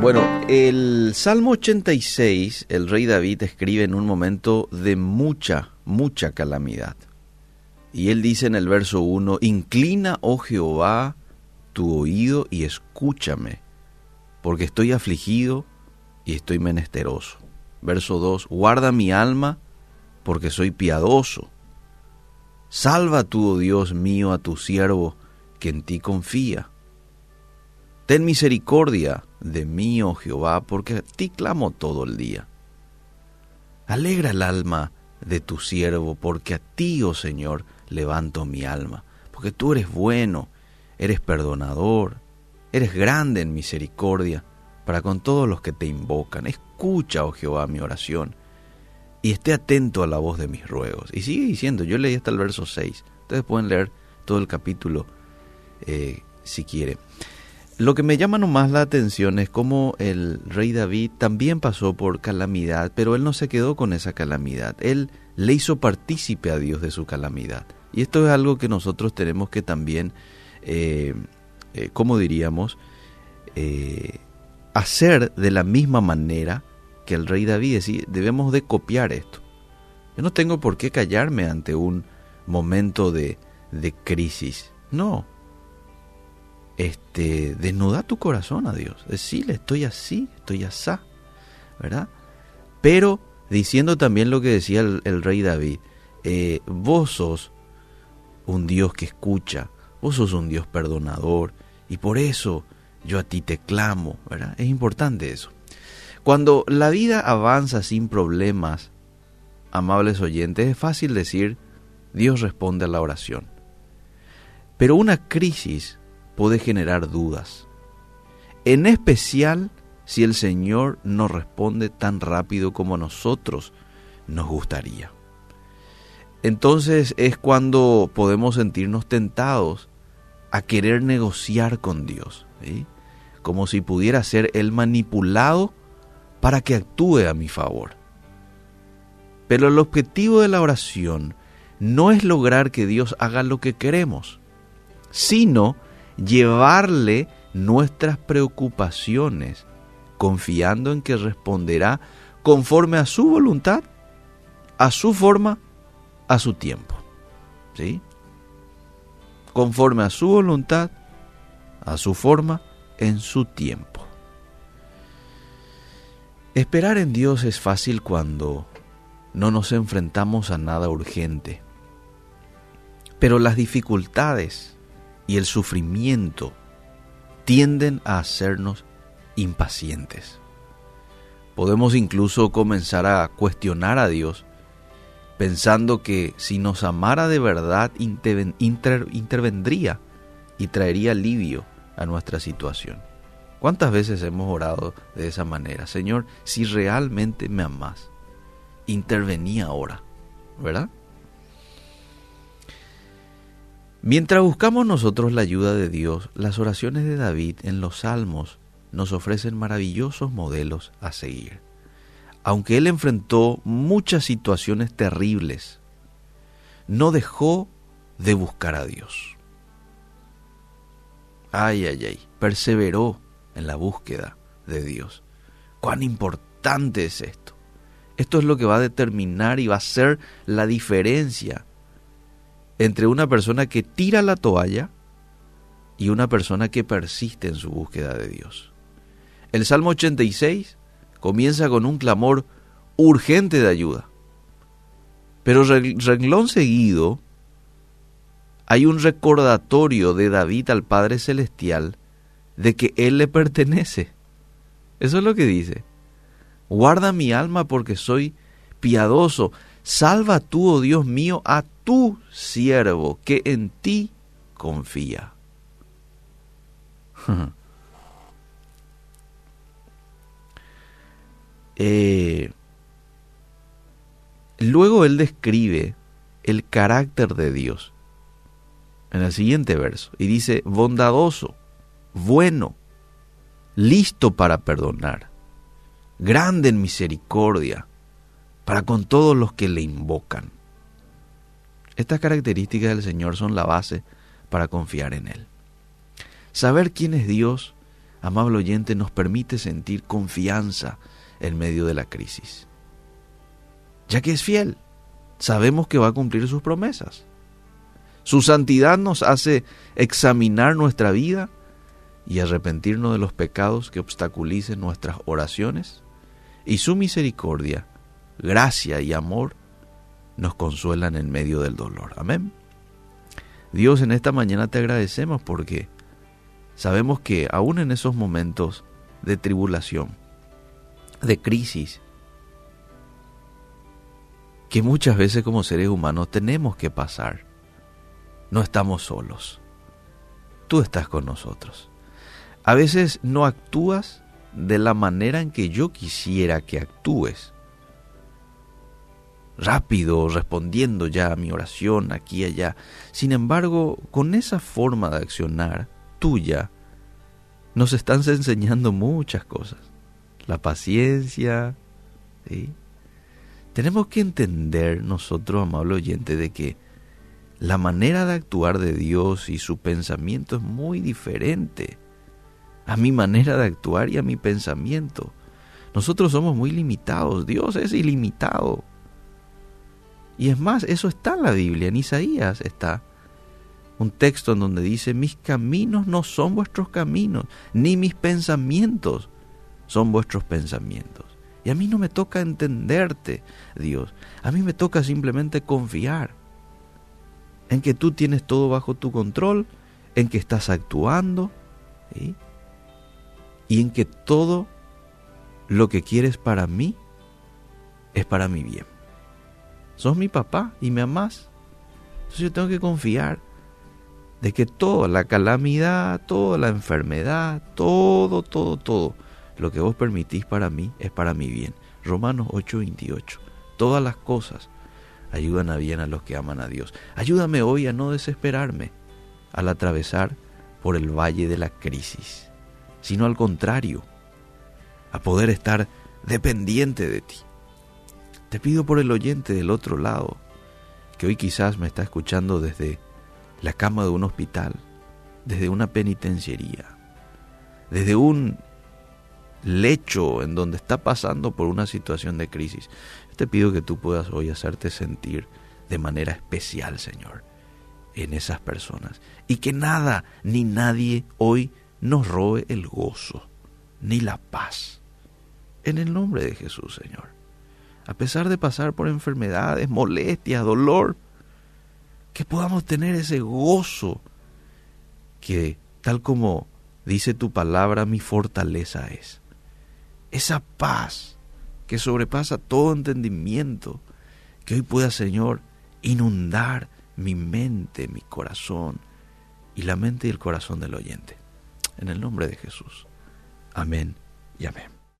Bueno, el Salmo 86, el rey David escribe en un momento de mucha, mucha calamidad. Y él dice en el verso 1, Inclina, oh Jehová, tu oído y escúchame, porque estoy afligido y estoy menesteroso. Verso 2, Guarda mi alma, porque soy piadoso. Salva tú, oh Dios mío, a tu siervo, que en ti confía. Ten misericordia de mí, oh Jehová, porque a ti clamo todo el día. Alegra el alma de tu siervo, porque a ti, oh Señor, levanto mi alma, porque tú eres bueno, eres perdonador, eres grande en misericordia para con todos los que te invocan. Escucha, oh Jehová, mi oración y esté atento a la voz de mis ruegos. Y sigue diciendo, yo leí hasta el verso 6, ustedes pueden leer todo el capítulo eh, si quiere. Lo que me llama nomás la atención es cómo el rey David también pasó por calamidad, pero él no se quedó con esa calamidad. Él le hizo partícipe a Dios de su calamidad. Y esto es algo que nosotros tenemos que también, eh, eh ¿cómo diríamos? Eh, hacer de la misma manera que el rey David. Es debemos de copiar esto. Yo no tengo por qué callarme ante un momento de, de crisis. No, este, desnuda tu corazón a Dios. Decirle, estoy así, estoy asá, ¿verdad? Pero diciendo también lo que decía el, rey David, eh, vos sos un Dios que escucha, vos sos un Dios perdonador, y por eso yo a ti te clamo, ¿verdad? Es importante eso. Cuando la vida avanza sin problemas, amables oyentes, es fácil decir, Dios responde a la oración. Pero una crisis puede generar dudas. En especial si el Señor no responde tan rápido como nosotros nos gustaría. Entonces es cuando podemos sentirnos tentados a querer negociar con Dios, como si pudiera ser Él manipulado para que actúe a mi favor. Pero el objetivo de la oración no es lograr que Dios haga lo que queremos, sino llevarle nuestras preocupaciones, confiando en que responderá conforme a su voluntad, a su forma, a su tiempo. ¿Sí? Conforme a su voluntad, a su forma, en su tiempo. Esperar en Dios es fácil cuando no nos enfrentamos a nada urgente. Pero las dificultades y el sufrimiento tienden a hacernos impacientes. Podemos incluso comenzar a cuestionar a Dios pensando que si nos amara de verdad intervendría y traería alivio a nuestra situación. ¿Cuántas veces hemos orado de esa manera? Señor, si realmente me amas, intervení ahora, ¿verdad? Mientras buscamos nosotros la ayuda de Dios, las oraciones de David en los salmos nos ofrecen maravillosos modelos a seguir. Aunque él enfrentó muchas situaciones terribles, no dejó de buscar a Dios. Ay, ay, ay, perseveró en la búsqueda de Dios. Cuán importante es esto. Esto es lo que va a determinar y va a ser la diferencia entre una persona que tira la toalla y una persona que persiste en su búsqueda de Dios. El Salmo 86 comienza con un clamor urgente de ayuda. Pero renglón seguido hay un recordatorio de David al Padre Celestial de que Él le pertenece. Eso es lo que dice. Guarda mi alma porque soy piadoso. Salva tú, oh Dios mío, a tu siervo que en ti confía. Eh, luego él describe el carácter de Dios en el siguiente verso y dice, bondadoso, bueno, listo para perdonar, grande en misericordia, para con todos los que le invocan. Estas características del Señor son la base para confiar en Él. Saber quién es Dios amable oyente, nos permite sentir confianza en medio de la crisis. Ya que es fiel, sabemos que va a cumplir sus promesas. Su santidad nos hace examinar nuestra vida y arrepentirnos de los pecados que obstaculicen nuestras oraciones. Y su misericordia, gracia y amor nos consuelan en medio del dolor. Amén. Dios, en esta mañana te agradecemos porque sabemos que aún en esos momentos de tribulación, de crisis, que muchas veces como seres humanos tenemos que pasar, no estamos solos. Tú estás con nosotros. A veces no actúas de la manera en que yo quisiera que actúes. Rápido, respondiendo ya a mi oración aquí y allá. Sin embargo, con esa forma de accionar tuya, nos están enseñando muchas cosas. La paciencia. Tenemos que entender nosotros, amable oyente, de que la manera de actuar de Dios y su pensamiento es muy diferente a mi manera de actuar y a mi pensamiento. Nosotros somos muy limitados, Dios es ilimitado. Y es más, eso está en la Biblia, en Isaías está un texto en donde dice, mis caminos no son vuestros caminos, ni mis pensamientos son vuestros pensamientos. Y a mí no me toca entenderte, Dios, a mí me toca simplemente confiar en que tú tienes todo bajo tu control, en que estás actuando y en que todo lo que quieres para mí es para mi bien. Sos mi papá y me amás. Entonces yo tengo que confiar de que toda la calamidad, toda la enfermedad, todo, todo, todo, lo que vos permitís para mí es para mi bien. Romanos 8:28. Todas las cosas ayudan a bien a los que aman a Dios. Ayúdame hoy a no desesperarme al atravesar por el valle de la crisis, sino al contrario, a poder estar dependiente de ti. Te pido por el oyente del otro lado, que hoy quizás me está escuchando desde la cama de un hospital, desde una penitenciaría, desde un lecho en donde está pasando por una situación de crisis. Te pido que tú puedas hoy hacerte sentir de manera especial, Señor, en esas personas. Y que nada ni nadie hoy nos robe el gozo ni la paz. En el nombre de Jesús, Señor. A pesar de pasar por enfermedades, molestias, dolor, que podamos tener ese gozo que, tal como dice tu palabra, mi fortaleza es. Esa paz que sobrepasa todo entendimiento, que hoy pueda, Señor, inundar mi mente, mi corazón y la mente y el corazón del oyente. En el nombre de Jesús. Amén y amén.